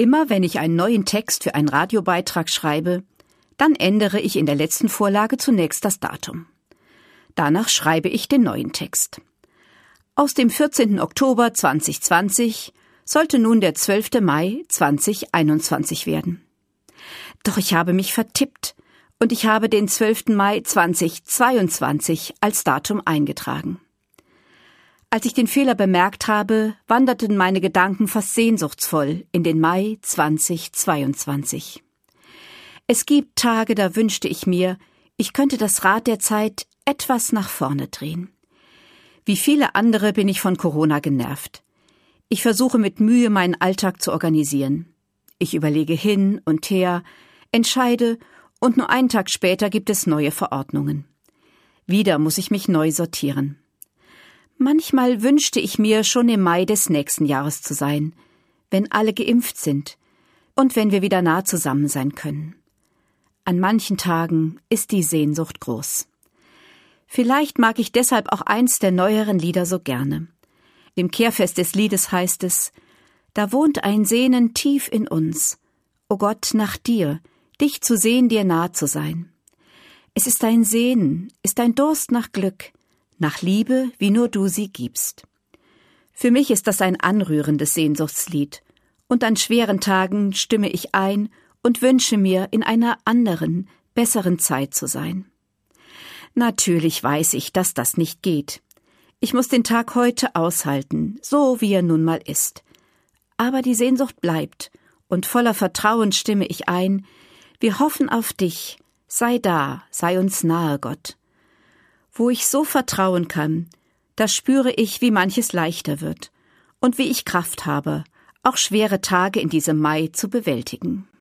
Immer wenn ich einen neuen Text für einen Radiobeitrag schreibe, dann ändere ich in der letzten Vorlage zunächst das Datum. Danach schreibe ich den neuen Text. Aus dem 14. Oktober 2020 sollte nun der 12. Mai 2021 werden. Doch ich habe mich vertippt und ich habe den 12. Mai 2022 als Datum eingetragen. Als ich den Fehler bemerkt habe, wanderten meine Gedanken fast sehnsuchtsvoll in den Mai 2022. Es gibt Tage, da wünschte ich mir, ich könnte das Rad der Zeit etwas nach vorne drehen. Wie viele andere bin ich von Corona genervt. Ich versuche mit Mühe meinen Alltag zu organisieren. Ich überlege hin und her, entscheide und nur einen Tag später gibt es neue Verordnungen. Wieder muss ich mich neu sortieren. Manchmal wünschte ich mir, schon im Mai des nächsten Jahres zu sein, wenn alle geimpft sind und wenn wir wieder nah zusammen sein können. An manchen Tagen ist die Sehnsucht groß. Vielleicht mag ich deshalb auch eins der neueren Lieder so gerne. Im Kehrfest des Liedes heißt es, da wohnt ein Sehnen tief in uns. O Gott, nach dir, dich zu sehen, dir nah zu sein. Es ist ein Sehnen, ist ein Durst nach Glück, nach Liebe, wie nur du sie gibst. Für mich ist das ein anrührendes Sehnsuchtslied, und an schweren Tagen stimme ich ein und wünsche mir, in einer anderen, besseren Zeit zu sein. Natürlich weiß ich, dass das nicht geht. Ich muss den Tag heute aushalten, so wie er nun mal ist. Aber die Sehnsucht bleibt, und voller Vertrauen stimme ich ein, wir hoffen auf dich, sei da, sei uns nahe, Gott. Wo ich so vertrauen kann, da spüre ich, wie manches leichter wird und wie ich Kraft habe, auch schwere Tage in diesem Mai zu bewältigen.